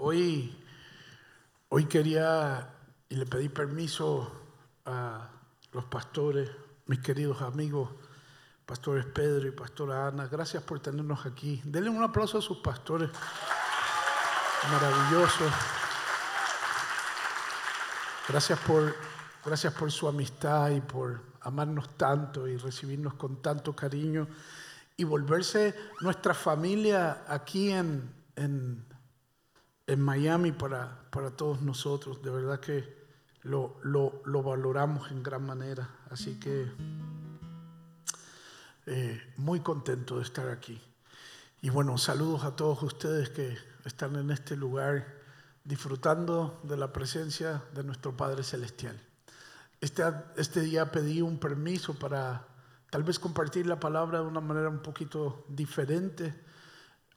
Hoy, hoy quería y le pedí permiso a los pastores, mis queridos amigos, pastores Pedro y pastora Ana. Gracias por tenernos aquí. Denle un aplauso a sus pastores. Maravillosos. Gracias por, gracias por su amistad y por amarnos tanto y recibirnos con tanto cariño y volverse nuestra familia aquí en, en, en Miami para, para, todos nosotros. De verdad que lo, lo, lo valoramos en gran manera. Así que eh, muy contento de estar aquí. Y bueno, saludos a todos ustedes que están en este lugar disfrutando de la presencia de nuestro Padre Celestial. Este, este día pedí un permiso para tal vez compartir la palabra de una manera un poquito diferente.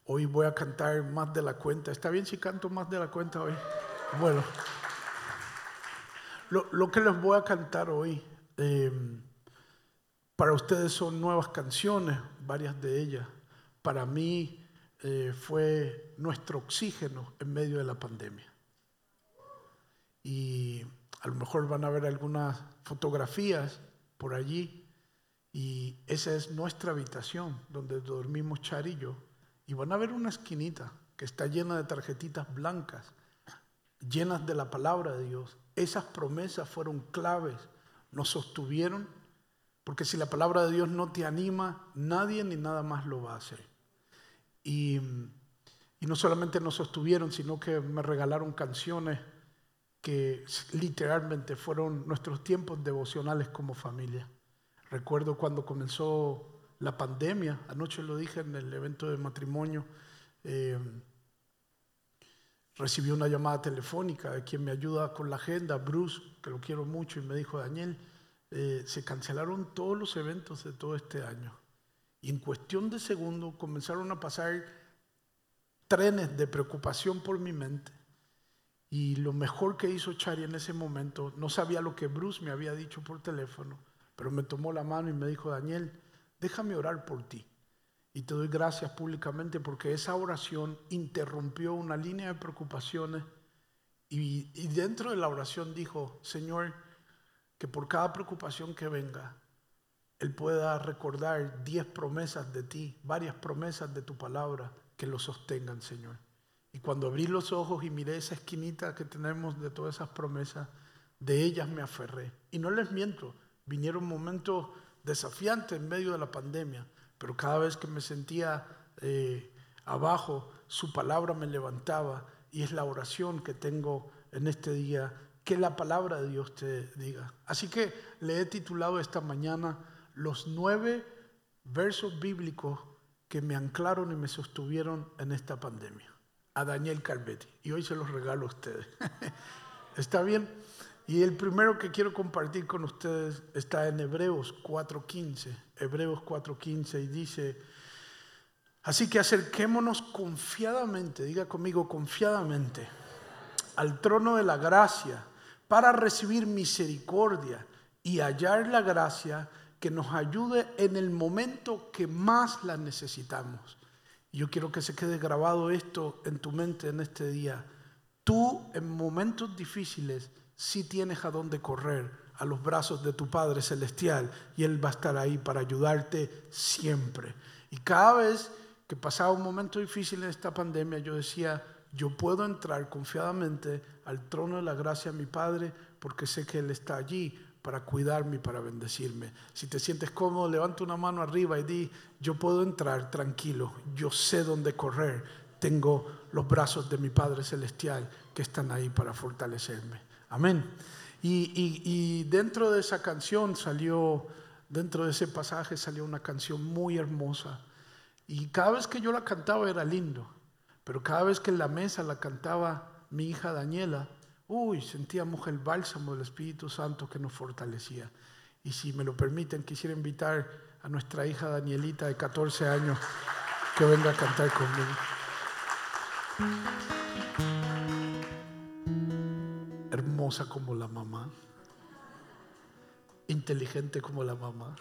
Hoy voy a cantar más de la cuenta. ¿Está bien si canto más de la cuenta hoy? Bueno, lo, que les voy a cantar hoy, eh, para ustedes son nuevas canciones, varias de ellas. Para mí eh, fue nuestro oxígeno en medio de la pandemia. Y a lo mejor van a ver algunas fotografías por allí y esa es nuestra habitación donde dormimos Char y yo. Y van a ver una esquinita que está llena de tarjetitas blancas, llenas de la palabra de Dios. Esas promesas fueron claves, nos sostuvieron, porque si la palabra de Dios no te anima, nadie ni nada más lo va a hacer. Y, y no solamente nos sostuvieron, sino que me regalaron canciones que literalmente fueron nuestros tiempos devocionales como familia. Recuerdo cuando comenzó la pandemia, anoche lo dije en el evento de matrimonio, eh, recibí una llamada telefónica de quien me ayuda con la agenda, Bruce, que lo quiero mucho, y me dijo, Daniel, eh, se cancelaron todos los eventos de todo este año. Y en cuestión de segundos comenzaron a pasar trenes de preocupación por mi mente y lo mejor que hizo Chari en ese momento, no sabía lo que Bruce me había dicho por teléfono, pero me tomó la mano y me dijo, Daniel, déjame orar por ti. Y te doy gracias públicamente porque esa oración interrumpió una línea de preocupaciones y, dentro de la oración dijo, Señor, que por cada preocupación que venga, Él pueda recordar diez promesas de ti, varias promesas de tu palabra que lo sostengan, Señor. Y cuando abrí los ojos y miré esa esquinita que tenemos de todas esas promesas, de ellas me aferré. Y no les miento, vinieron momentos desafiantes en medio de la pandemia, pero cada vez que me sentía eh, abajo, su palabra me levantaba y es la oración que tengo en este día, que la palabra de Dios te diga. Así que le he titulado esta mañana los nueve versos bíblicos que me anclaron y me sostuvieron en esta pandemia a Daniel Calvetti y hoy se los regalo a ustedes. ¿Está bien? Y el primero que quiero compartir con ustedes está en Hebreos 4.15. Hebreos 4.15 y dice, así que acerquémonos confiadamente, diga conmigo confiadamente, al trono de la gracia para recibir misericordia y hallar la gracia que nos ayude en el momento que más la necesitamos. Yo quiero que se quede grabado esto en tu mente en este día. Tú en momentos difíciles sí tienes a dónde correr, a los brazos de tu Padre Celestial, y Él va a estar ahí para ayudarte siempre. Y cada vez que pasaba un momento difícil en esta pandemia, yo decía, yo puedo entrar confiadamente al trono de la gracia de mi Padre porque sé que Él está allí para cuidarme y para bendecirme. Si te sientes cómodo, levanta una mano arriba y di, yo puedo entrar tranquilo, yo sé dónde correr, tengo los brazos de mi Padre Celestial que están ahí para fortalecerme. Amén. Y, y dentro de esa canción salió, dentro de ese pasaje salió una canción muy hermosa. Y cada vez que yo la cantaba era lindo, pero cada vez que en la mesa la cantaba mi hija Daniela, uy, sentíamos el bálsamo del Espíritu Santo que nos fortalecía. Y si me lo permiten, quisiera invitar a nuestra hija Danielita de 14 años que venga a cantar conmigo. Hermosa como la mamá, inteligente como la mamá.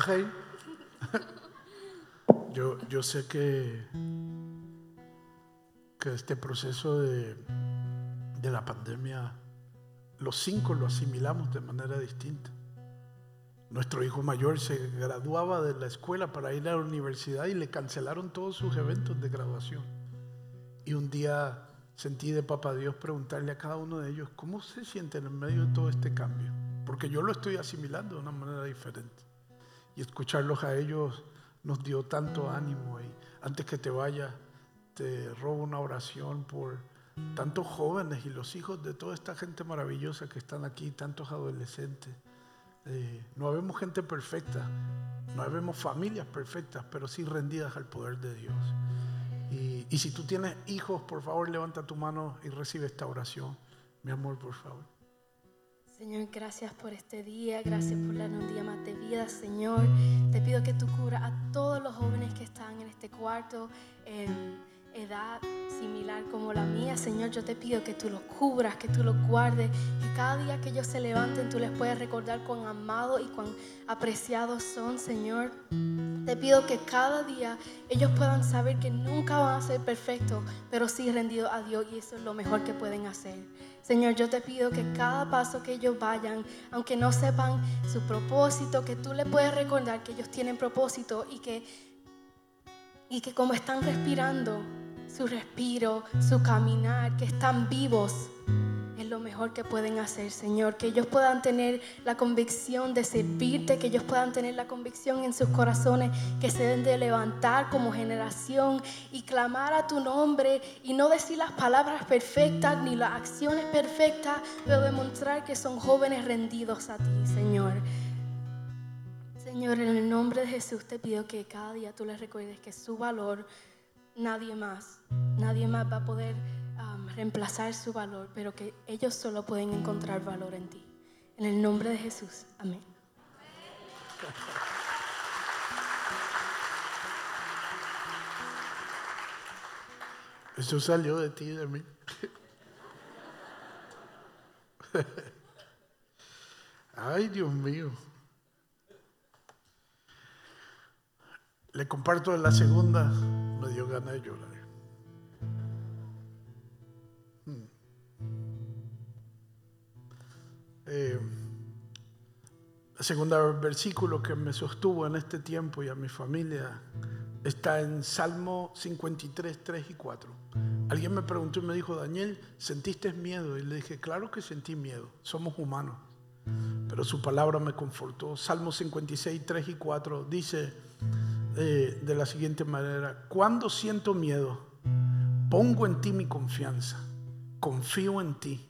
Yo, sé que, que este proceso de, de la pandemia, los cinco lo asimilamos de manera distinta. Nuestro hijo mayor se graduaba de la escuela para ir a la universidad y le cancelaron todos sus eventos de graduación. Y un día sentí de Papá Dios preguntarle a cada uno de ellos, ¿cómo se sienten en medio de todo este cambio? Porque yo lo estoy asimilando de una manera diferente. Y escucharlos a ellos nos dio tanto ánimo. Y antes que te vayas, te robo una oración por tantos jóvenes y los hijos de toda esta gente maravillosa que están aquí, tantos adolescentes. Eh, no habemos gente perfecta, no habemos familias perfectas, pero sí rendidas al poder de Dios. Y, y si tú tienes hijos, por favor, levanta tu mano y recibe esta oración. Mi amor, por favor. Señor, gracias por este día, gracias por darnos un día más de vida, Señor. Te pido que tú cubras a todos los jóvenes que están en este cuarto edad similar como la mía, Señor. Yo te pido que tú los cubras, que tú los guardes, que cada día que ellos se levanten tú les puedas recordar cuán amados y cuán apreciados son, Señor. Te pido que cada día ellos puedan saber que nunca van a ser perfectos, pero sí rendidos a Dios y eso es lo mejor que pueden hacer. Señor, yo te pido que cada paso que ellos vayan, aunque no sepan su propósito, que tú les puedes recordar que ellos tienen propósito y que, y que como están respirando, su respiro, su caminar, que están vivos, es lo mejor que pueden hacer, Señor. Que ellos puedan tener la convicción de servirte, que ellos puedan tener la convicción en sus corazones que se deben de levantar como generación y clamar a tu nombre y no decir las palabras perfectas ni las acciones perfectas, pero demostrar que son jóvenes rendidos a ti, Señor. Señor, en el nombre de Jesús te pido que cada día tú les recuerdes que su valor, nadie más, nadie más va a poder um, reemplazar su valor, pero que ellos solo pueden encontrar valor en ti. En el nombre de Jesús, amén. Eso salió de ti de mí. Ay, Dios mío. Le comparto la segunda, me dio ganas de llorar. Hmm. Eh, la segunda versículo que me sostuvo en este tiempo y a mi familia está en Salmo 53, 3 y 4. Alguien me preguntó y me dijo, Daniel, ¿sentiste miedo? Y le dije, claro que sentí miedo, somos humanos. Pero su palabra me confortó. Salmo 56, 3 y 4 dice eh, de la siguiente manera, cuando siento miedo, pongo en ti mi confianza, confío en ti,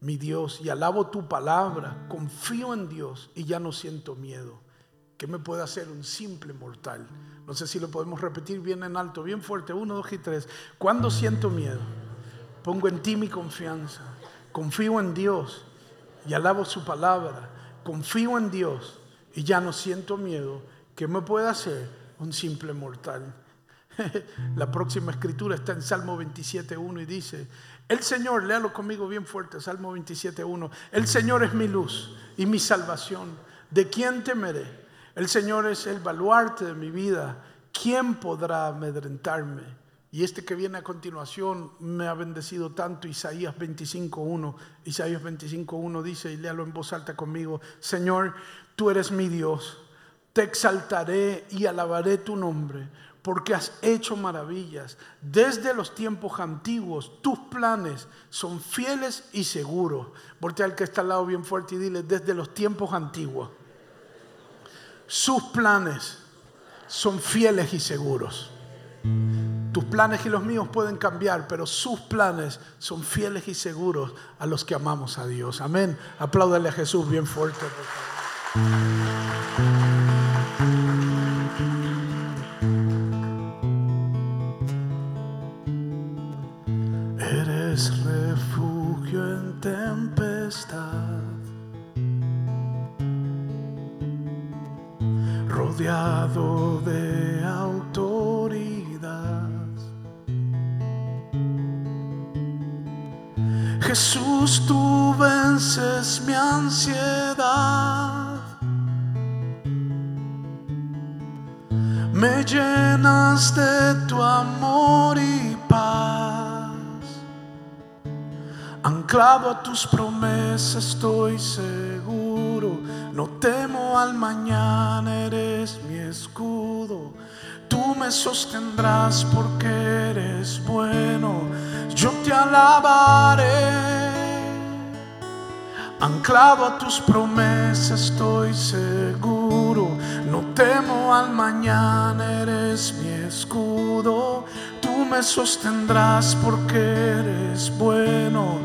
mi Dios, y alabo tu palabra, confío en Dios y ya no siento miedo. ¿Qué me puede hacer un simple mortal? No sé si lo podemos repetir bien en alto, bien fuerte. Uno, dos y tres. Cuando siento miedo, pongo en ti mi confianza. Confío en Dios y alabo su palabra. Confío en Dios y ya no siento miedo. ¿Qué me puede hacer un simple mortal? La próxima escritura está en Salmo 27.1 y dice, el Señor, léalo conmigo bien fuerte, Salmo 27.1, el Señor es mi luz y mi salvación. ¿De quién temeré? El Señor es el baluarte de mi vida. ¿Quién podrá amedrentarme? Y este que viene a continuación me ha bendecido tanto, Isaías 25.1. Isaías 25.1 dice, y léalo en voz alta conmigo, Señor, tú eres mi Dios, te exaltaré y alabaré tu nombre, porque has hecho maravillas. Desde los tiempos antiguos, tus planes son fieles y seguros. Voltea al que está al lado bien fuerte y dile, desde los tiempos antiguos sus planes son fieles y seguros. Tus planes y los míos pueden cambiar, pero sus planes son fieles y seguros a los que amamos a Dios. Amén. Apláudale a Jesús bien fuerte. de tus promesas estoy seguro no temo al mañana, eres mi escudo. Tú me sostendrás porque Anclado a tus promesas estoy seguro. No temo al mañana, eres mi escudo. Tú me sostendrás porque eres bueno.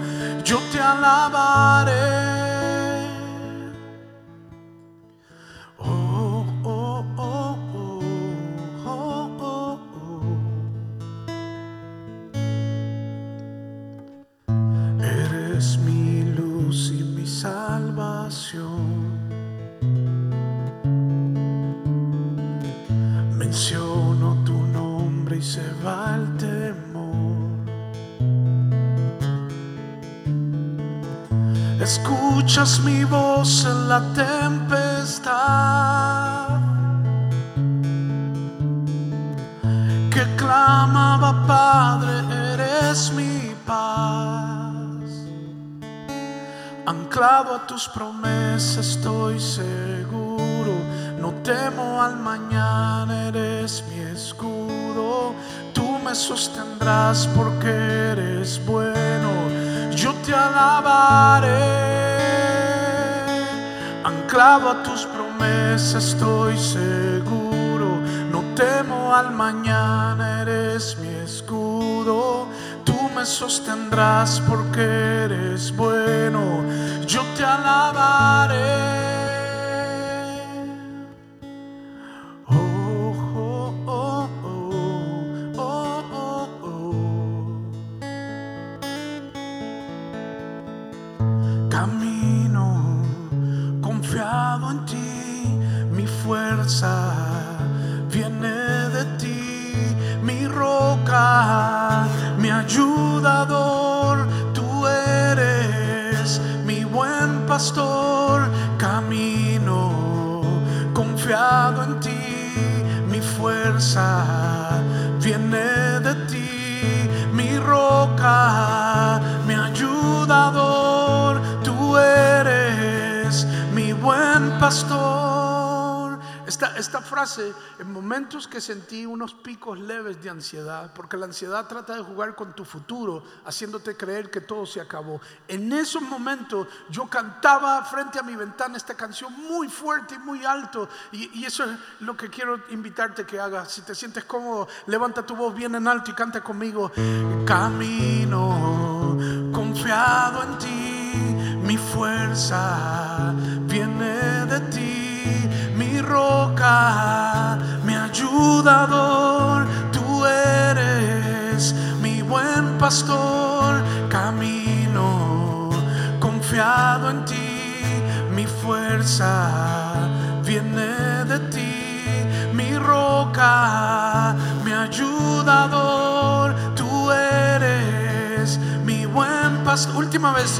Yo te alabaré. Escuchas mi voz en la tempestad que clamaba Padre, eres mi paz. Anclado a tus promesas estoy seguro, al mañana, eres mi escudo. Tú me sostendrás porque eres bueno, yo te alabaré anclado a tus promesas estoy seguro. No temo al mañana, eres mi escudo. Tú me sostendrás porque eres bueno. Yo te alabaré. Tú eres mi buen pastor. Esta, esta frase en momentos que sentí unos picos leves de ansiedad, porque la ansiedad trata de jugar con tu futuro, haciéndote creer que todo se acabó. En esos momentos yo cantaba frente a mi ventana esta canción muy fuerte y muy alto, y, y eso es lo que quiero invitarte que hagas. Si te sientes cómodo, levanta tu voz bien en alto y canta conmigo. Camino confiado en ti, mi fuerza viene de ti mi roca, mi ayudador, tú eres mi buen pastor, camino confiado en ti, mi fuerza viene de ti, mi roca, mi ayudador, Última vez,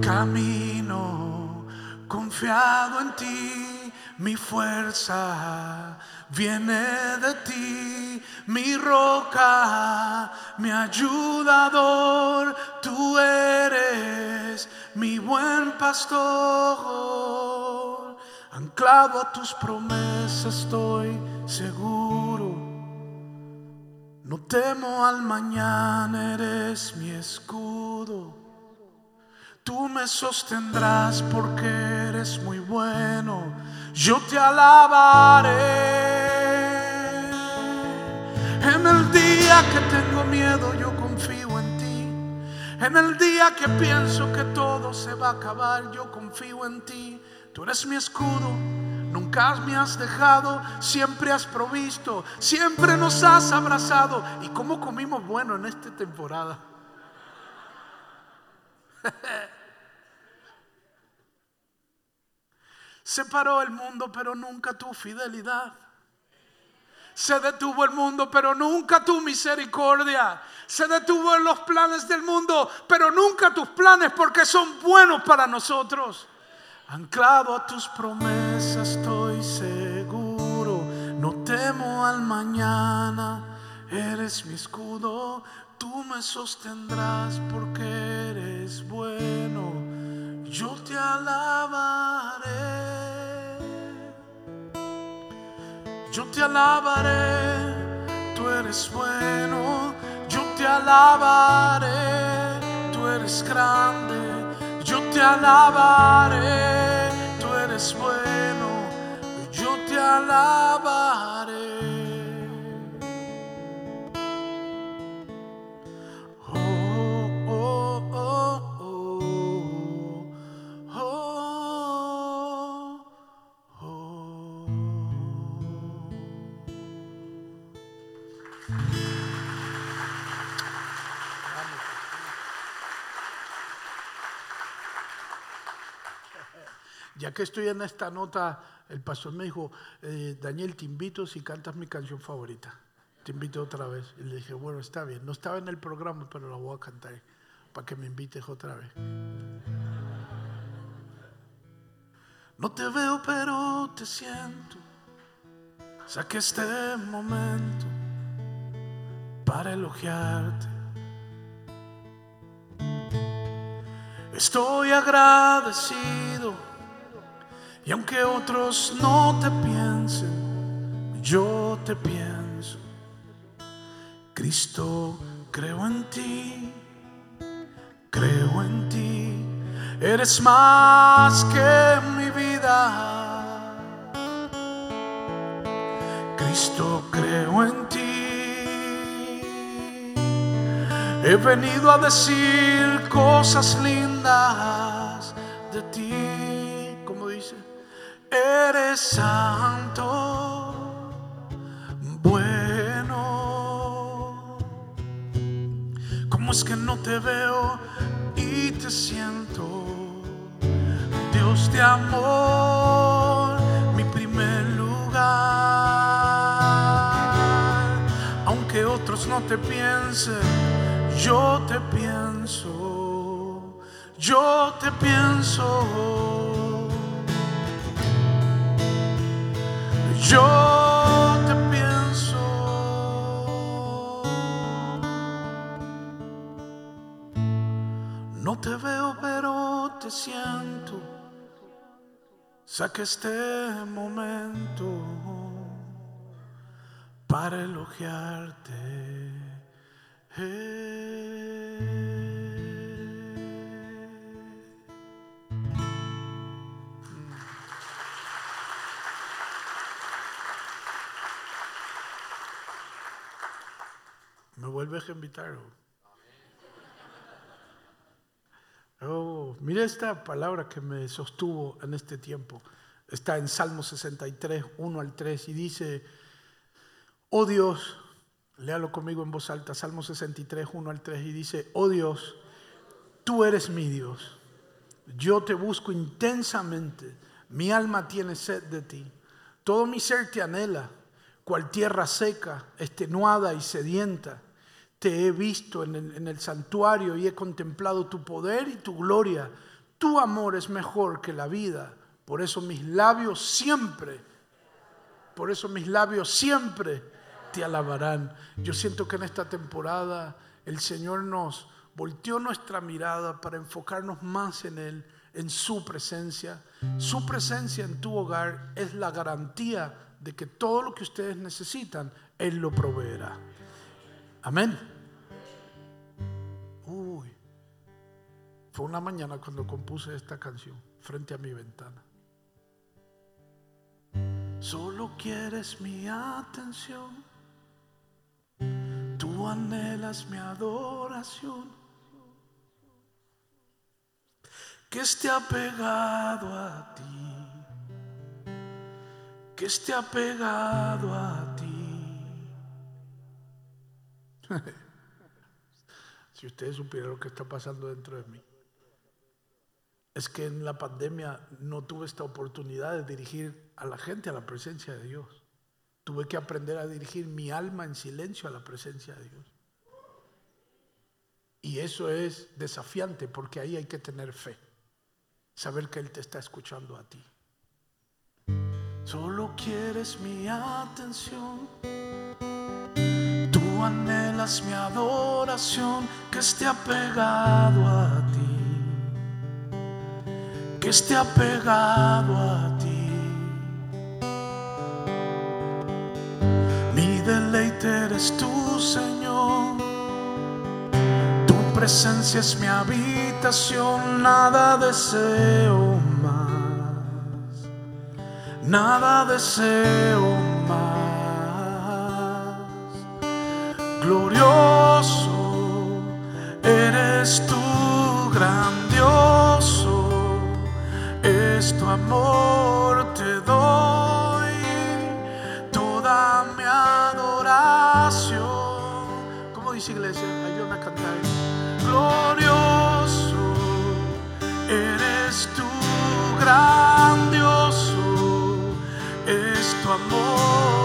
camino confiado en ti mi fuerza viene de ti, mi roca, mi ayudador, tú eres mi buen pastor. Anclado a tus promesas estoy seguro. No temo al mañana, eres mi escudo. Tú me sostendrás porque eres muy bueno yo te alabaré. En el día que tengo miedo, yo confío en ti. En el día que pienso que todo se va a acabar, yo confío en ti. Tú eres mi escudo, nunca me has dejado, siempre has provisto, siempre nos has abrazado. ¿Y cómo comimos bueno en esta temporada? Se paró el mundo, pero nunca tu fidelidad. Se detuvo el mundo, pero nunca tu misericordia. Se detuvo en los planes del mundo, pero nunca tus planes, porque son buenos para nosotros. Anclado a tus promesas estoy seguro. No temo al mañana. Eres mi escudo. Tú me sostendrás porque eres bueno. Yo te alabaré. Yo te alabaré, tú eres bueno. Yo te alabaré, tú eres grande. Yo te alabaré, tú eres bueno. Yo te alabaré. Ya que estoy en esta nota, el pastor me dijo, eh, Daniel, te invito si cantas mi canción favorita. Te invito otra vez. Y le dije, bueno, está bien. No estaba en el programa, pero la voy a cantar para que me invites otra vez. No te veo, pero te siento. Saque este momento para elogiarte. Estoy agradecido y aunque otros no te piensen, yo te pienso. Cristo, creo en ti, creo en ti. Eres más que mi vida. Cristo, creo en ti. He venido a decir cosas lindas de ti eres santo, bueno. ¿Cómo es que no te veo y te siento? Dios de amor, mi primer lugar. Aunque otros no te piensen, yo te pienso, yo te pienso. Yo te pienso. No te veo, pero te siento. Saca este momento para elogiarte. ¿Me vuelves a invitar? Oh, mire esta palabra que me sostuvo en este tiempo. Está en Salmo 63, 1 al 3 y dice, oh Dios, léalo conmigo en voz alta, Salmo 63, 1 al 3 y dice, oh Dios, tú eres mi Dios, yo te busco intensamente, mi alma tiene sed de ti, todo mi ser te anhela, cual tierra seca, extenuada y sedienta te he visto en el, santuario y he contemplado tu poder y tu gloria. Tu amor es mejor que la vida. Por eso mis labios siempre, por eso mis labios siempre te alabarán. Yo siento que en esta temporada el Señor nos volteó nuestra mirada para enfocarnos más en Él, en su presencia. Su presencia en tu hogar es la garantía de que todo lo que ustedes necesitan, Él lo proveerá. Amén. Uy, fue una mañana cuando compuse esta canción frente a mi ventana. Solo quieres mi atención, tú anhelas mi adoración, que esté apegado a ti, que esté apegado a ti. Si ustedes supieran lo que está pasando dentro de mí. Es que en la pandemia no tuve esta oportunidad de dirigir a la gente a la presencia de Dios. Tuve que aprender a dirigir mi alma en silencio a la presencia de Dios. Y eso es desafiante porque ahí hay que tener fe. Saber que Él te está escuchando a ti. Solo quieres mi atención anhelas mi adoración, que esté apegado a ti, que esté apegado a ti. Mi deleite eres tú, Señor. Tu presencia es mi habitación, nada deseo más, nada deseo más glorioso, eres tú grandioso, es tu amor, te doy toda mi adoración. ¿Cómo dice iglesia? Ayúdame a cantar. Glorioso, eres tú grandioso, es tu amor.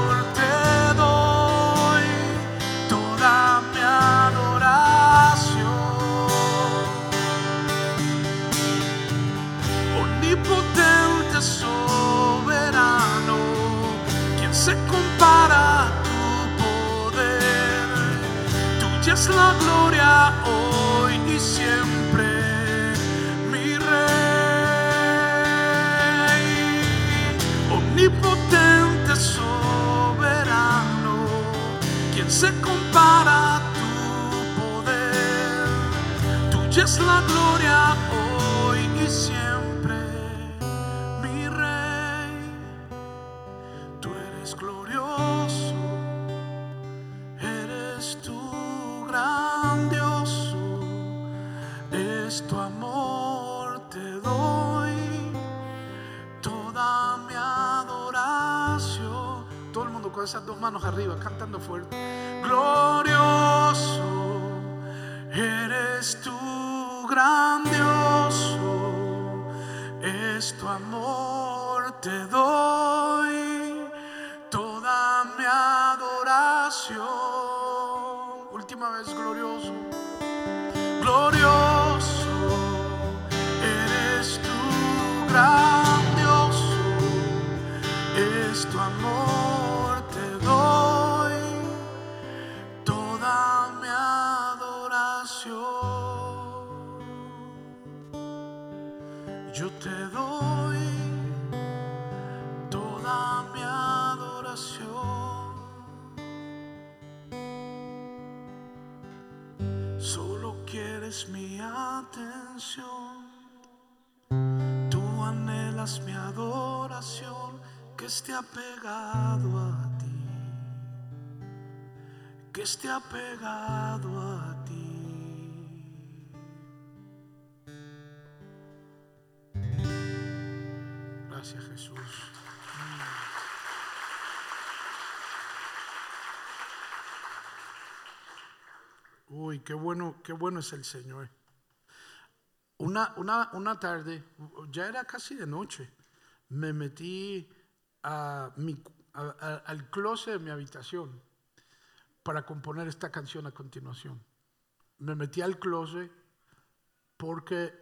Fuerte. Atención. Tú anhelas mi adoración que esté apegado a ti. Que esté apegado a ti. Gracias Jesús. Uy, qué bueno, qué bueno es el Señor. Una, una, una tarde, ya era casi de noche, me metí a mi, al closet de mi habitación para componer esta canción a continuación. Me metí al closet porque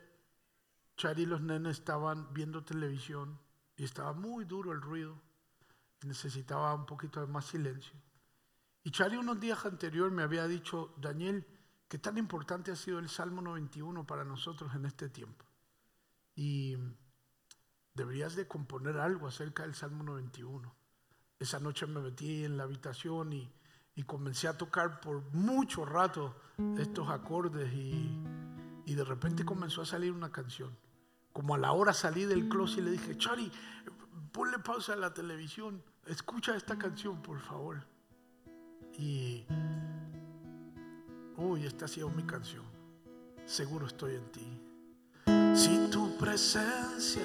Chari y los nenes estaban viendo televisión y estaba muy duro el ruido necesitaba un poquito de más silencio. Y Chari unos días anterior me había dicho, Daniel, qué tan importante ha sido el Salmo 91 para nosotros en este tiempo. Y deberías de componer algo acerca del Salmo 91. Esa noche me metí en la habitación y, comencé a tocar por mucho rato estos acordes y, y, de repente comenzó a salir una canción. Como a la hora salí del closet y le dije, Chari, ponle pausa a la televisión, escucha esta canción por favor. Y, uy, esta ha sido mi canción. Seguro estoy en ti. Si tu presencia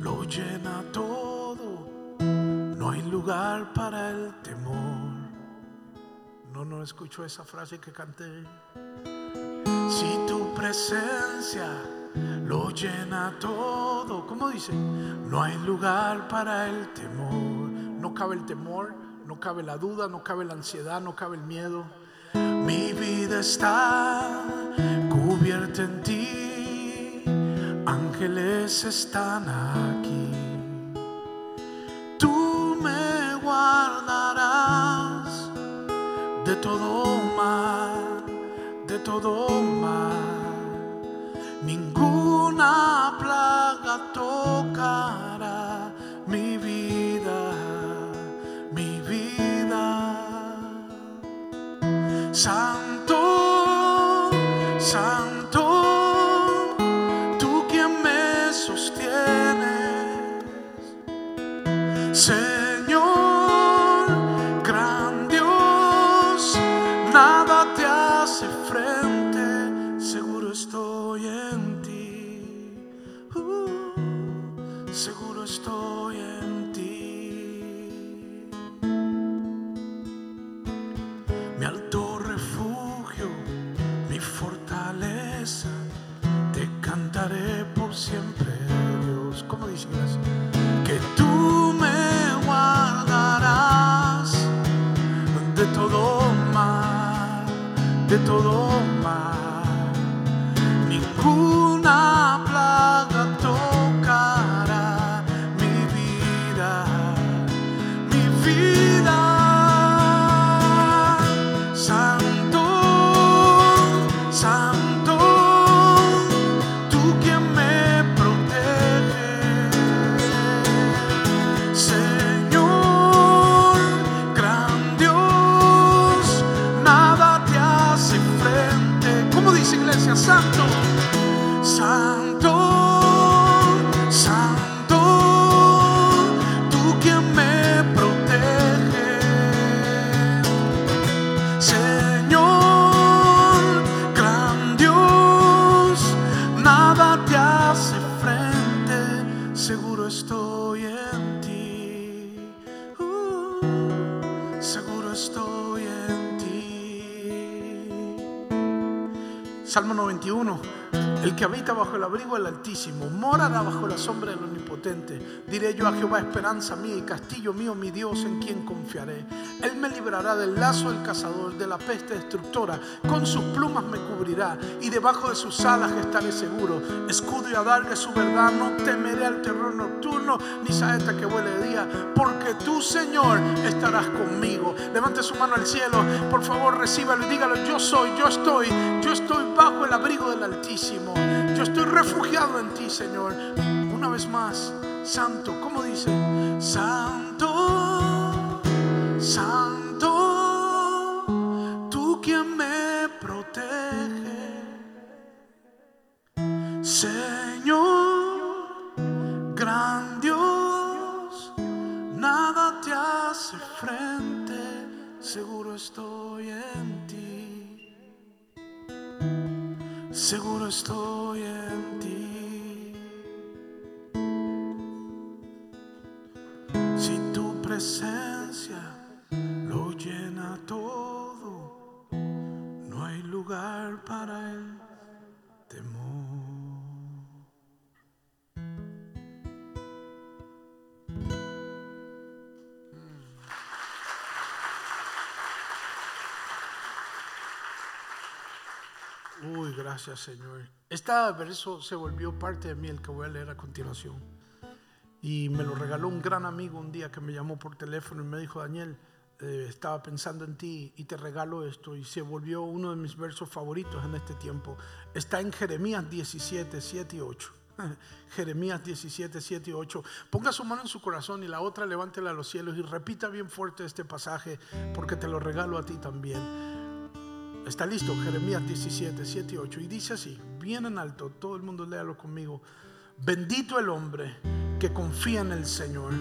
lo llena todo, no hay lugar para el temor. No, no escucho esa frase que canté. Si tu presencia lo llena todo, ¿cómo dice? No hay lugar para el temor. No cabe el temor no cabe la duda, no cabe la ansiedad, no cabe el miedo. Mi vida está cubierta en ti, ángeles están aquí. Tú me guardarás de todo mal, de todo mal. Ninguna Santo, de todo mal. Ningún 21 el que habita bajo el abrigo del Altísimo morará bajo la sombra del Omnipotente. Diré yo a Jehová, esperanza mía y castillo mío, mi Dios, en quien confiaré. Él me librará del lazo del cazador, de la peste destructora. Con sus plumas me cubrirá y debajo de sus alas estaré seguro. Escudo y adarga su verdad, no temeré al terror nocturno, ni saeta que huele de día, porque tú, Señor, estarás conmigo. Levante su mano al cielo, por favor, recíbalo y dígalo, yo soy, yo estoy, yo estoy bajo el abrigo del Altísimo. Yo estoy refugiado en ti, Señor. Una vez más, Santo, ¿cómo dice? Santo, gracias Señor. Este verso se volvió parte de mí, el que voy a leer a continuación. Y me lo regaló un gran amigo un día que me llamó por teléfono y me dijo, Daniel, eh, estaba pensando en ti y te regalo esto. Y se volvió uno de mis versos favoritos en este tiempo. Está en Jeremías 17, 7 y 8. Jeremías 17, 7 y 8. Ponga su mano en su corazón y la otra levántela a los cielos y repita bien fuerte este pasaje porque te lo regalo a ti también. Está listo, Jeremías 17, 7 y 8. Y dice así, bien en alto, todo el mundo léalo conmigo. Bendito el hombre que confía en el Señor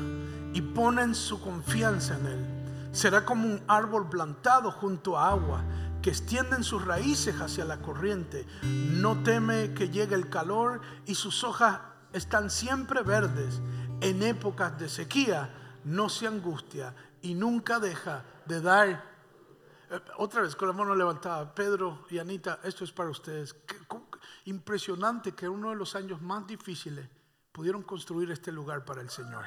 y pone su confianza en Él. Será como un árbol plantado junto a agua que extienden sus raíces hacia la corriente. No teme que llegue el calor y sus hojas están siempre verdes. En épocas de sequía no se angustia y nunca deja de dar otra vez, con la mano levantada, Pedro y Anita, esto es para ustedes. impresionante que en uno de los años más difíciles pudieron construir este lugar para el Señor.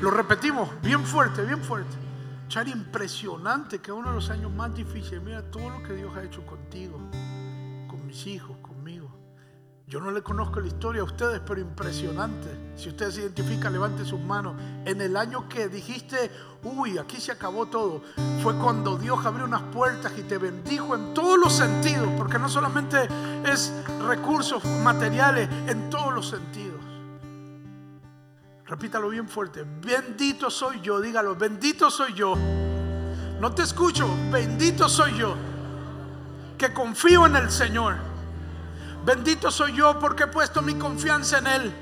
Lo repetimos, bien fuerte, bien fuerte. Chari, impresionante que en uno de los años más difíciles, mira todo lo que Dios ha hecho contigo, con mis hijos. Yo no le conozco la historia a ustedes, pero impresionante. Si ustedes se identifican, levante sus manos. En el año que dijiste, uy, aquí se acabó todo, fue cuando Dios abrió unas puertas y te bendijo en todos los sentidos, porque no solamente es recursos materiales, en todos los sentidos. Repítalo bien fuerte. Bendito soy yo, dígalo, bendito soy yo. No te escucho, bendito soy yo, que confío en el Señor Bendito soy yo porque he puesto mi confianza en Él.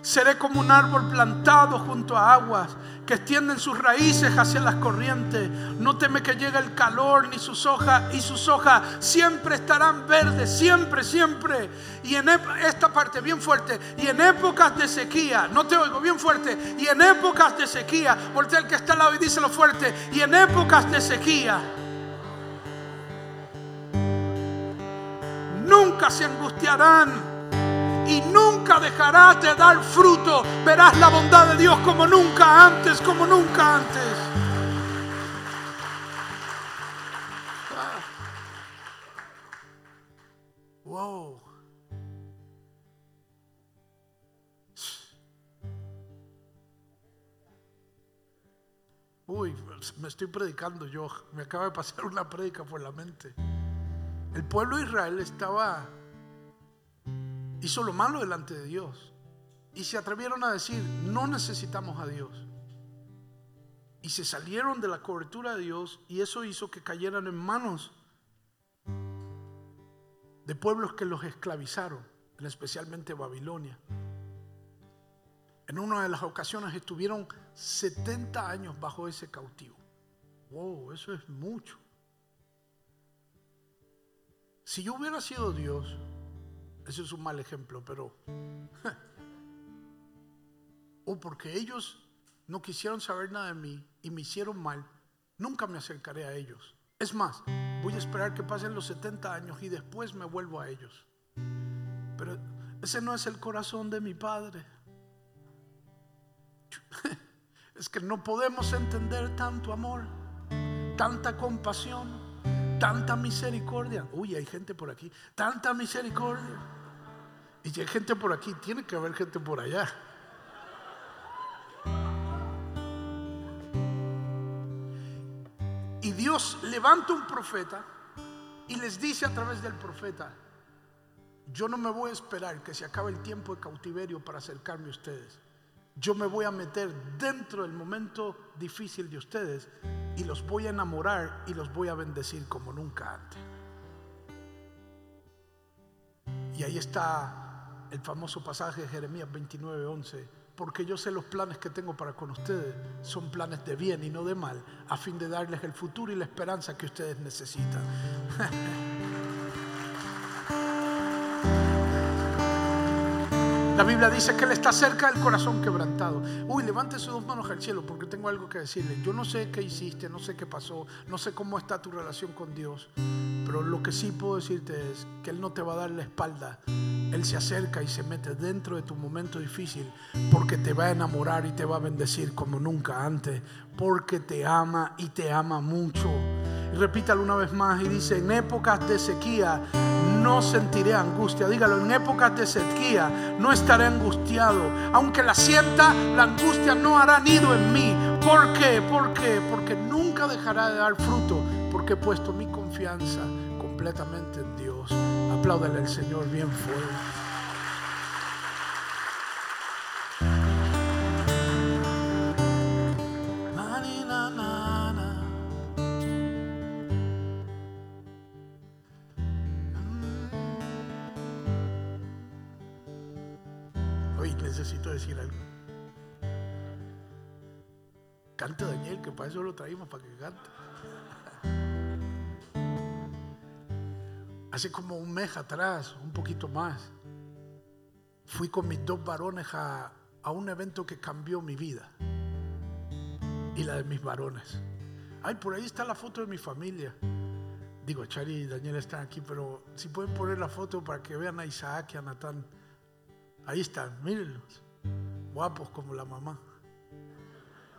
Seré como un árbol plantado junto a aguas que extienden sus raíces hacia las corrientes. No teme que llegue el calor ni sus hojas y sus hojas siempre estarán verdes, siempre, siempre. Y en esta parte bien fuerte, y en épocas de sequía, no te oigo bien fuerte, y en épocas de sequía, voltea el que está al lado y díselo fuerte, y en épocas de sequía nunca se angustiarán y nunca dejarás de dar fruto. Verás la bondad de Dios como nunca antes, como nunca antes. Wow. Uy, me estoy predicando yo. Me acaba de pasar una predica por la mente. El pueblo de Israel estaba, hizo lo malo delante de Dios. Y se atrevieron a decir, no necesitamos a Dios. Y se salieron de la cobertura de Dios y eso hizo que cayeran en manos de pueblos que los esclavizaron, especialmente Babilonia. En una de las ocasiones estuvieron 70 años bajo ese cautivo. Wow, eso es mucho. Si yo hubiera sido Dios, ese es un mal ejemplo, pero... o porque ellos no quisieron saber nada de mí y me hicieron mal, nunca me acercaré a ellos. Es más, voy a esperar que pasen los 70 años y después me vuelvo a ellos. Pero ese no es el corazón de mi Padre. Es que no podemos entender tanto amor, tanta compasión tanta misericordia. Uy, hay gente por aquí, tanta misericordia. Y si hay gente por aquí, tiene que haber gente por allá. Y Dios levanta un profeta y les dice a través del profeta, yo no me voy a esperar que se acabe el tiempo de cautiverio para acercarme a ustedes. Yo me voy a meter dentro del momento difícil de ustedes y los voy a enamorar y los voy a bendecir como nunca antes. Y ahí está el famoso pasaje de Jeremías 29, 11. porque yo sé los planes que tengo para con ustedes son planes de bien y no de mal, a fin de darles el futuro y la esperanza que ustedes necesitan. La Biblia dice que Él está cerca del corazón quebrantado. Uy, levante sus dos manos al cielo porque tengo algo que decirle. Yo no sé qué hiciste, no sé qué pasó, no sé cómo está tu relación con Dios. Pero lo que sí puedo decirte es que Él no te va a dar la espalda. Él se acerca y se mete dentro de tu momento difícil porque te va a enamorar y te va a bendecir como nunca antes. Porque te ama y te ama mucho. Repítalo una vez más y dice, en épocas de sequía no sentiré angustia. Dígalo, en épocas de sequía no estaré angustiado. Aunque la sienta, la angustia no hará nido en mí. ¿Por qué? ¿Por qué? Porque nunca dejará de dar fruto. Porque he puesto mi confianza completamente en Dios. Apláudale al Señor bien fuerte. Cante que para eso lo traímos, para que cante. Hace como un mes atrás, un poquito más, fui con mis dos varones a, a un evento que cambió mi vida y la de mis varones. Ay, por ahí está la foto de mi familia. Digo, Chari y Daniel están aquí, pero si pueden poner la foto para que vean a Isaac y a Natán. Ahí están, mírenlos. Guapos como la mamá.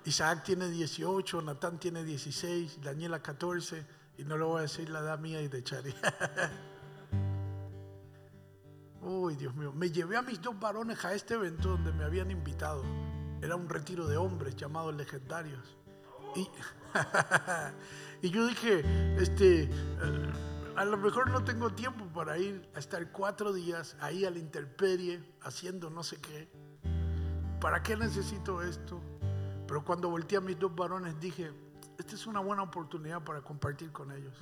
Isaac tiene 18, Natán tiene 16, Daniela 14, y no le voy a decir la edad mía y de Chari. Uy, Dios mío. Me llevé a mis dos varones a este evento donde me habían invitado. Era un retiro de hombres llamados legendarios. Y, yo dije, este a lo mejor no tengo tiempo para ir a estar cuatro días ahí a la intemperie haciendo no sé qué. ¿Para qué necesito esto? Pero cuando volteé a mis dos varones dije, esta es una buena oportunidad para compartir con ellos.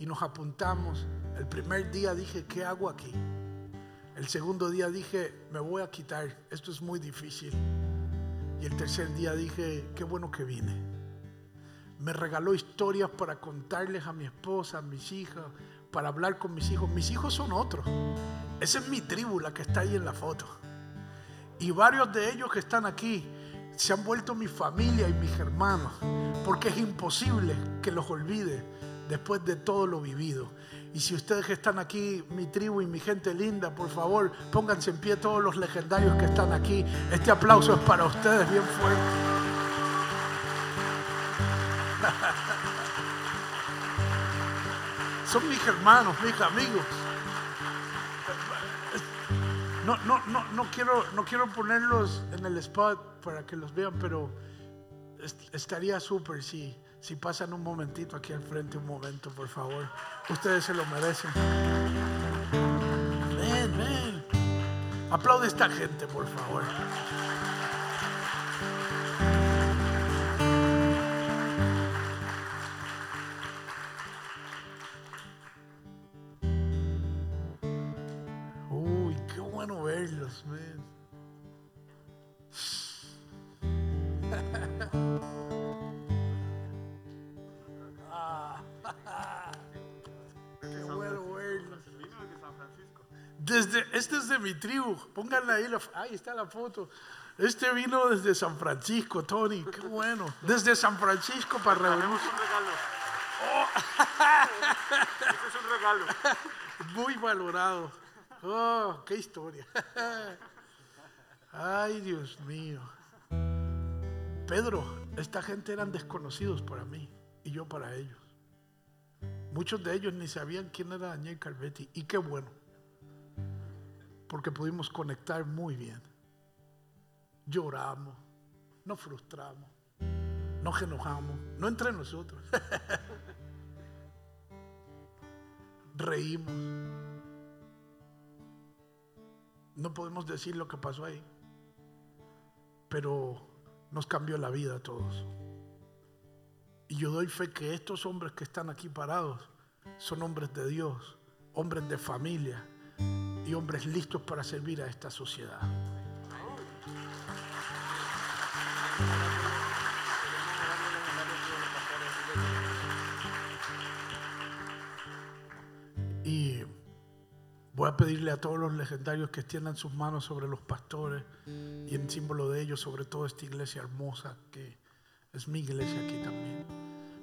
Y nos apuntamos. El primer día dije, ¿qué hago aquí? El segundo día dije, me voy a quitar, esto es muy difícil. Y el tercer día dije, qué bueno que vine me regaló historias para contarles a mi esposa, a mis hijas, para hablar con mis hijos. Mis hijos son otros. Esa es mi tribu, la que está ahí en la foto. Y varios de ellos que están aquí se han vuelto mi familia y mis hermanos, porque es imposible que los olvide después de todo lo vivido. Y si ustedes que están aquí, mi tribu y mi gente linda, por favor, pónganse en pie todos los legendarios que están aquí. Este aplauso es para ustedes bien fuerte. Son mis hermanos, mis amigos. No, no, no, no, quiero, no quiero ponerlos en el spot para que los vean, pero estaría súper si, si pasan un momentito aquí al frente, un momento, por favor. Ustedes se lo merecen. Ven, ven. Aplaude a esta gente, por favor. De mi tribu. Pónganle ahí, ahí está la foto. Este vino desde San Francisco, Tony. Qué bueno. Desde San Francisco para reunirnos. un regalo. Oh. es un regalo. Muy valorado. Oh, qué historia. Ay, Dios mío. Pedro, esta gente eran desconocidos para mí y yo para ellos. Muchos de ellos ni sabían quién era Daniel Calvetti y qué bueno porque pudimos conectar muy bien. Lloramos, nos frustramos, nos enojamos, no entre nosotros. Reímos. No podemos decir lo que pasó ahí, pero nos cambió la vida a todos. Y yo doy fe que estos hombres que están aquí parados son hombres de Dios, hombres de familia, y hombres listos para servir a esta sociedad. Y voy a pedirle a todos los legendarios que extiendan sus manos sobre los pastores y en símbolo de ellos sobre toda esta iglesia hermosa que es mi iglesia aquí también.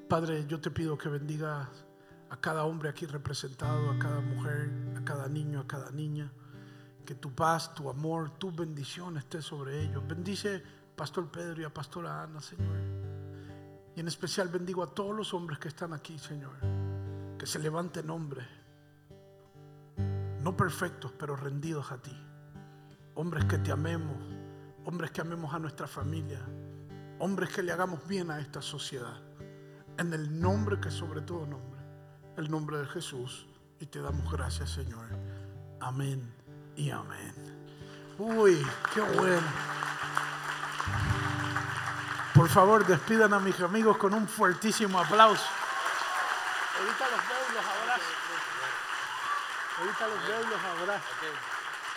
Padre, yo te pido que bendigas a cada hombre aquí representado, a cada mujer, a cada niño, a cada niña. Que tu paz, tu amor, tu bendición esté sobre ellos. Bendice Pastor Pedro y a Pastora Ana, Señor. Y en especial bendigo a todos los hombres que están aquí, Señor. Que se levanten hombres no perfectos, pero rendidos a ti. Hombres que te amemos, hombres que amemos a nuestra familia, hombres que le hagamos bien a esta sociedad. En el nombre que sobre todo nombre, el nombre de Jesús. Y te damos gracias, Señor. Amén y amén. Uy, qué bueno. Por favor, despidan a mis amigos con un fuertísimo aplauso. Ahorita los veo y los abrazo. Ahorita los veo y los abrazo.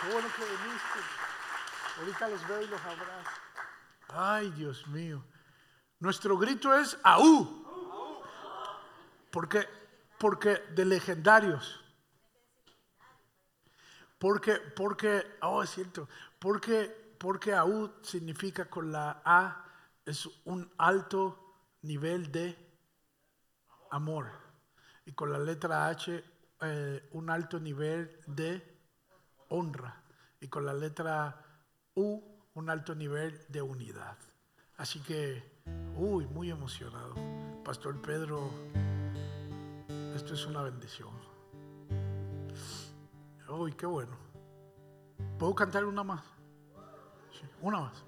Qué bueno que viniste. Ahorita los veo y los abrazo. Ay, Dios mío. Nuestro grito es ¡Aú! Porque, porque de legendarios. Porque, porque, oh, es cierto. Porque, porque AU significa con la A, es un alto nivel de amor. Y con la letra H eh, un alto nivel de honra y con la letra U un alto nivel de unidad. Así que, uy, muy emocionado. Pastor Pedro, esto es una bendición. Uy, qué bueno. ¿Puedo cantar una más? una más.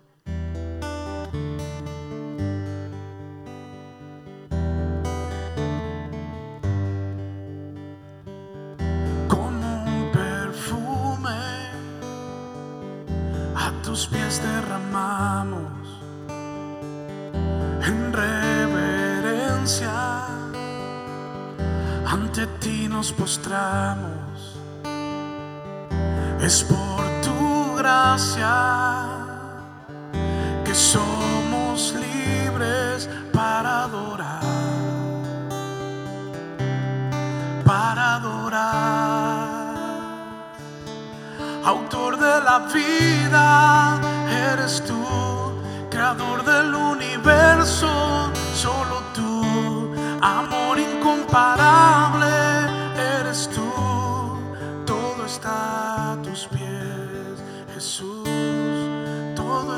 tus pies derramamos Ante ti nos postramos. Es por tu gracia que somos libres para adorar. Para adorar autor de la vida, eres tú, creador del universo, solo tú, amor incomparable,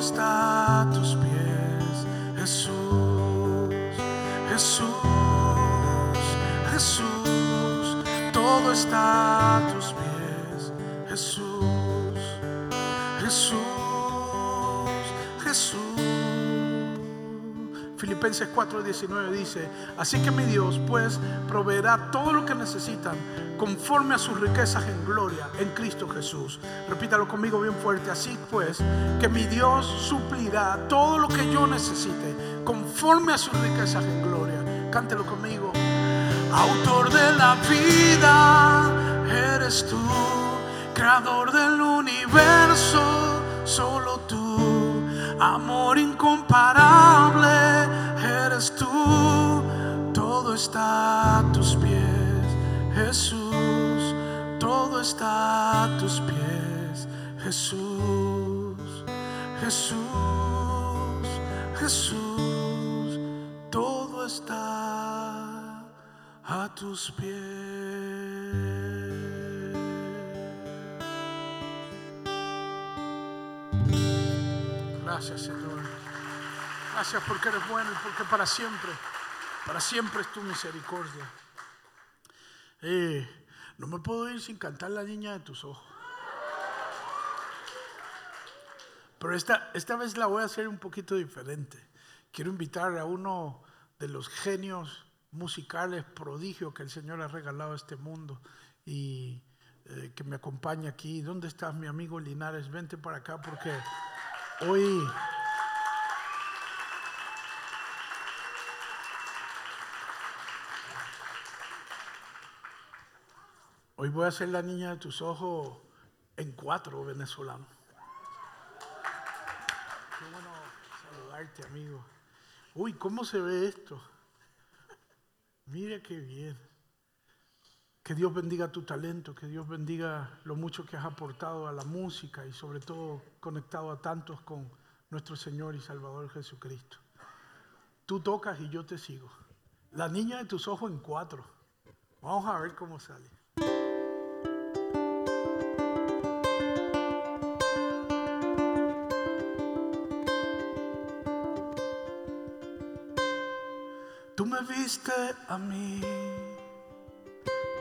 está a tus pies, Jesús, Jesús, Jesús, todo está a tus pies. Jesús, Filipenses 4:19 dice, así que mi Dios pues proveerá todo lo que necesitan conforme a sus riquezas en gloria en Cristo Jesús. Repítalo conmigo bien fuerte, así pues que mi Dios suplirá todo lo que yo necesite conforme a sus riquezas en gloria. Cántelo conmigo. Autor de la vida, eres tú creador del universo, solo tú, amor incomparable, eres tú, todo está a tus pies, Jesús, todo está a tus pies, Jesús, Jesús, Jesús, todo está a tus pies. Gracias, Señor. Gracias porque eres bueno y porque para siempre, para siempre es tu misericordia. Eh, no me puedo ir sin cantar la niña de tus ojos. Pero esta, esta vez la voy a hacer un poquito diferente. Quiero invitar a uno de los genios musicales prodigios que el Señor ha regalado a este mundo y eh, que me acompaña aquí. ¿Dónde estás, mi amigo Linares? Vente para acá porque... Hoy, hoy voy a ser la niña de tus ojos en cuatro venezolanos. Qué bueno saludarte, amigo. Uy, ¿cómo se ve esto? Mira qué bien. Que Dios bendiga tu talento, que Dios bendiga lo mucho que has aportado a la música y sobre todo conectado a tantos con nuestro Señor y Salvador Jesucristo. Tú tocas y yo te sigo. La niña de tus ojos en cuatro. Vamos a ver cómo sale. Tú me viste a mí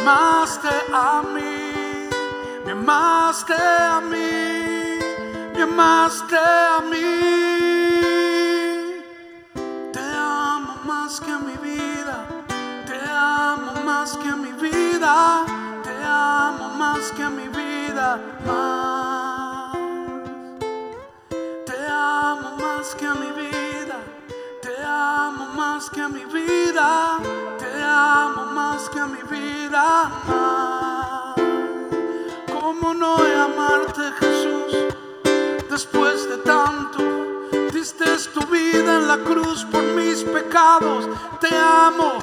amaste a mí, me amaste a mí, me amaste a mí. Te amo más que a mi vida, te amo más que a mi vida, te amo más que a mi vida, más. Te amo más que mi vida, te amo más que mi vida, te amo más que a mi vida. ¿Cómo no he amarte, Jesús? Después de tanto, diste tu vida en la cruz por mis pecados. Te amo,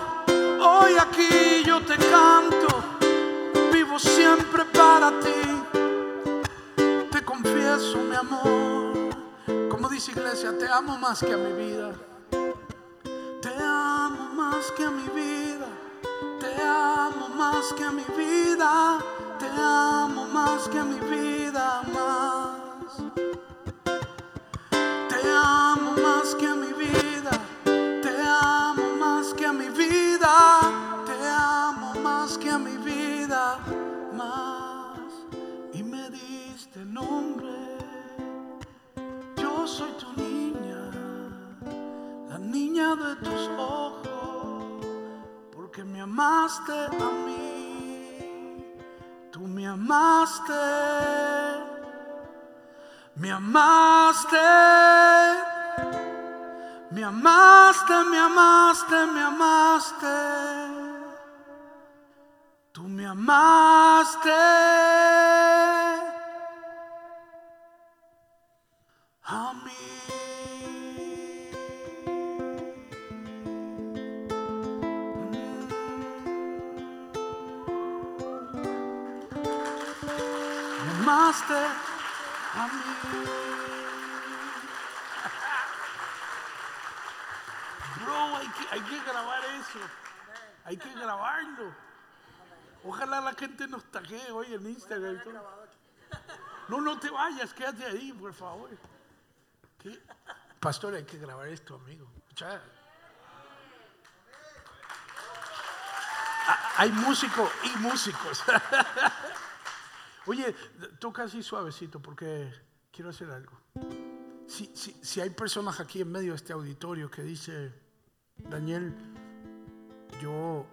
hoy aquí yo te canto, vivo siempre para ti. Te confieso, mi amor, como dice iglesia, te amo más que a mi vida. Te amo más que a mi vida. Te amo más que mi vida. Te amo más que mi vida más. Te amo más que mi vida. Te amo más que mi vida. Te amo más que mi vida más. Y me diste nombre. Yo soy tu niña, la niña de tus ojos, porque me amaste a mí. Tú me amaste, me amaste, me amaste, me amaste, me amaste. Tú me amaste. Bro, hay que, hay que grabar eso. Hay que grabarlo. Ojalá la gente nos tague hoy en Instagram. No, no te vayas, quédate ahí, por favor. Pastor, hay que grabar esto, amigo. Ah, Hay músicos y músicos. Oye, toca así suavecito porque quiero hacer algo. Si, si, si hay personas aquí en medio de este auditorio que dice, Daniel, yo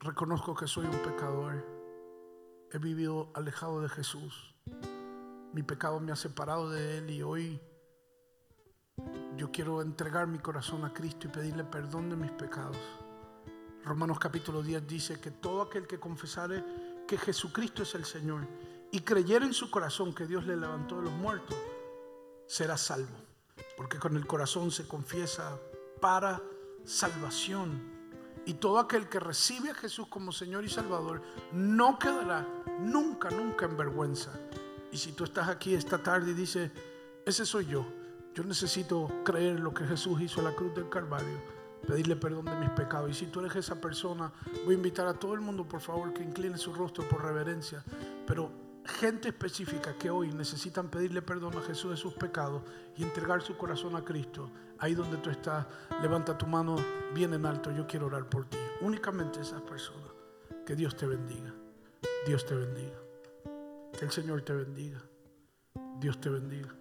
reconozco que soy un pecador, he vivido alejado de Jesús, mi pecado me ha separado de Él y hoy yo quiero entregar mi corazón a Cristo y pedirle perdón de mis pecados. Romanos capítulo 10 dice que todo aquel que confesare que Jesucristo es el Señor y creyera en su corazón que Dios le levantó de los muertos, será salvo. Porque con el corazón se confiesa para salvación. Y todo aquel que recibe a Jesús como Señor y Salvador no quedará nunca, nunca en vergüenza. Y si tú estás aquí esta tarde y dices, ese soy yo, yo necesito creer en lo que Jesús hizo a la cruz del Calvario, pedirle perdón de mis pecados. Y si tú eres esa persona, voy a invitar a todo el mundo, por favor, que incline su rostro por reverencia. Pero gente específica que hoy necesitan pedirle perdón a Jesús de sus pecados y entregar su corazón a Cristo, ahí donde tú estás, levanta tu mano bien en alto, yo quiero orar por ti. Únicamente esas personas. Que Dios te bendiga. Dios te bendiga. Que el Señor te bendiga. Dios te bendiga.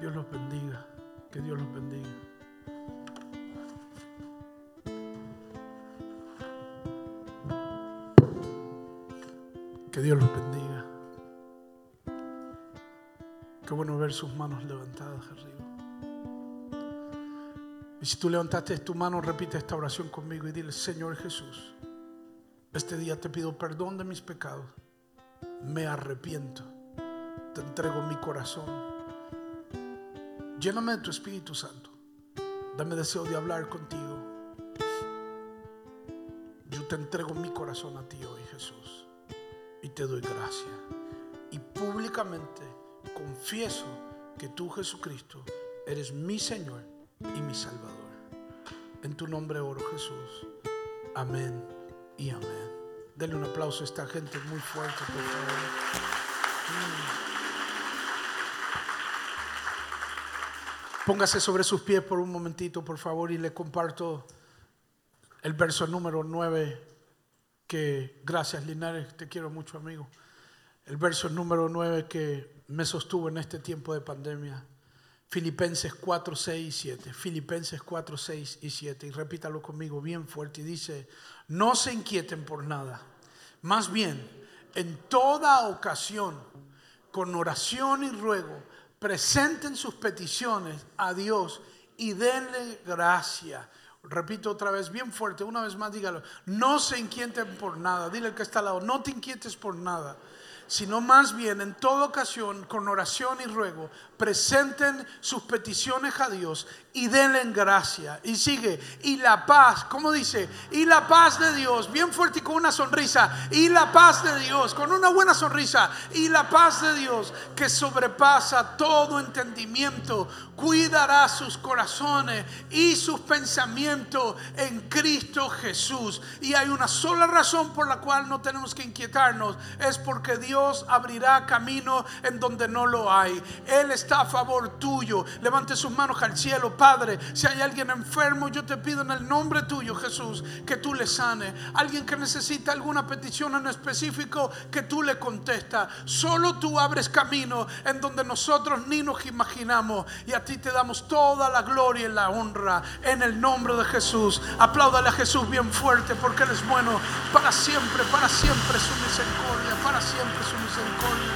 Dios los bendiga. Que Dios los bendiga. Que Dios los bendiga. Qué bueno ver sus manos levantadas arriba. Y si tú levantaste tu mano, repite esta oración conmigo y dile, Señor Jesús, este día te pido perdón de mis pecados. Me arrepiento. Te entrego mi corazón Lléname de tu Espíritu Santo. Dame deseo de hablar contigo. Yo te entrego mi corazón a ti hoy, Jesús. Y te doy gracia. Y públicamente confieso que tú, Jesucristo, eres mi Señor y mi Salvador. En tu nombre oro, Jesús. Amén y amén. Denle un aplauso a esta gente muy fuerte, por. Mm. Póngase sobre sus pies por un momentito, por favor, y le comparto el verso número 9, que gracias Linares, te quiero mucho amigo. El verso número 9 que me sostuvo en este tiempo de pandemia. Filipenses 4, 6 y 7. Filipenses 4, 6 y 7. Y repítalo conmigo bien fuerte. Y dice, no se inquieten por nada. Más bien, en toda ocasión, con oración y ruego, presenten sus peticiones a Dios y denle gracia. Repito otra vez, bien fuerte, una vez más dígalo. No se inquieten por nada. Dile al que está al lado, no te inquietes por nada sino más bien en toda ocasión, con oración y ruego, presenten sus peticiones a Dios y denle gracia. Y sigue, y la paz, ¿cómo dice? Y la paz de Dios, bien fuerte y con una sonrisa, y la paz de Dios, con una buena sonrisa, y la paz de Dios que sobrepasa todo entendimiento, cuidará sus corazones y sus pensamientos en Cristo Jesús. Y hay una sola razón por la cual no tenemos que inquietarnos, es porque Dios abrirá camino en donde no lo hay. Él está a favor tuyo. Levante sus manos al cielo, Padre. Si hay alguien enfermo, yo te pido en el nombre tuyo, Jesús, que tú le sane. Alguien que necesita alguna petición en específico, que tú le contestas. Solo tú abres camino en donde nosotros ni nos imaginamos. Y a ti te damos toda la gloria y la honra en el nombre de Jesús. Apláudale a Jesús bien fuerte porque Él es bueno para siempre, para siempre su misericordia, para siempre su misericordia.